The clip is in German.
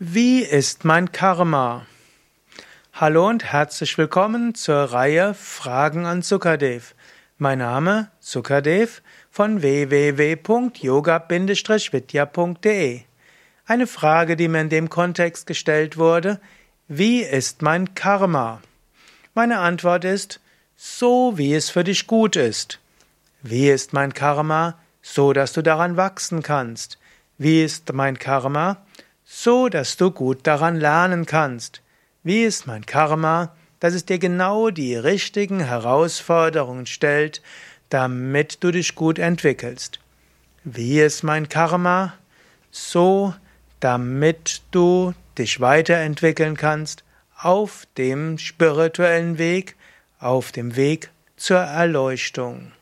Wie ist mein Karma? Hallo und herzlich willkommen zur Reihe Fragen an Sukadev. Mein Name Sukadev von www.yoga-vidya.de. Eine Frage, die mir in dem Kontext gestellt wurde: Wie ist mein Karma? Meine Antwort ist: So wie es für dich gut ist. Wie ist mein Karma? So dass du daran wachsen kannst. Wie ist mein Karma? So dass du gut daran lernen kannst. Wie ist mein Karma, dass es dir genau die richtigen Herausforderungen stellt, damit du dich gut entwickelst. Wie ist mein Karma, so damit du dich weiterentwickeln kannst auf dem spirituellen Weg, auf dem Weg zur Erleuchtung.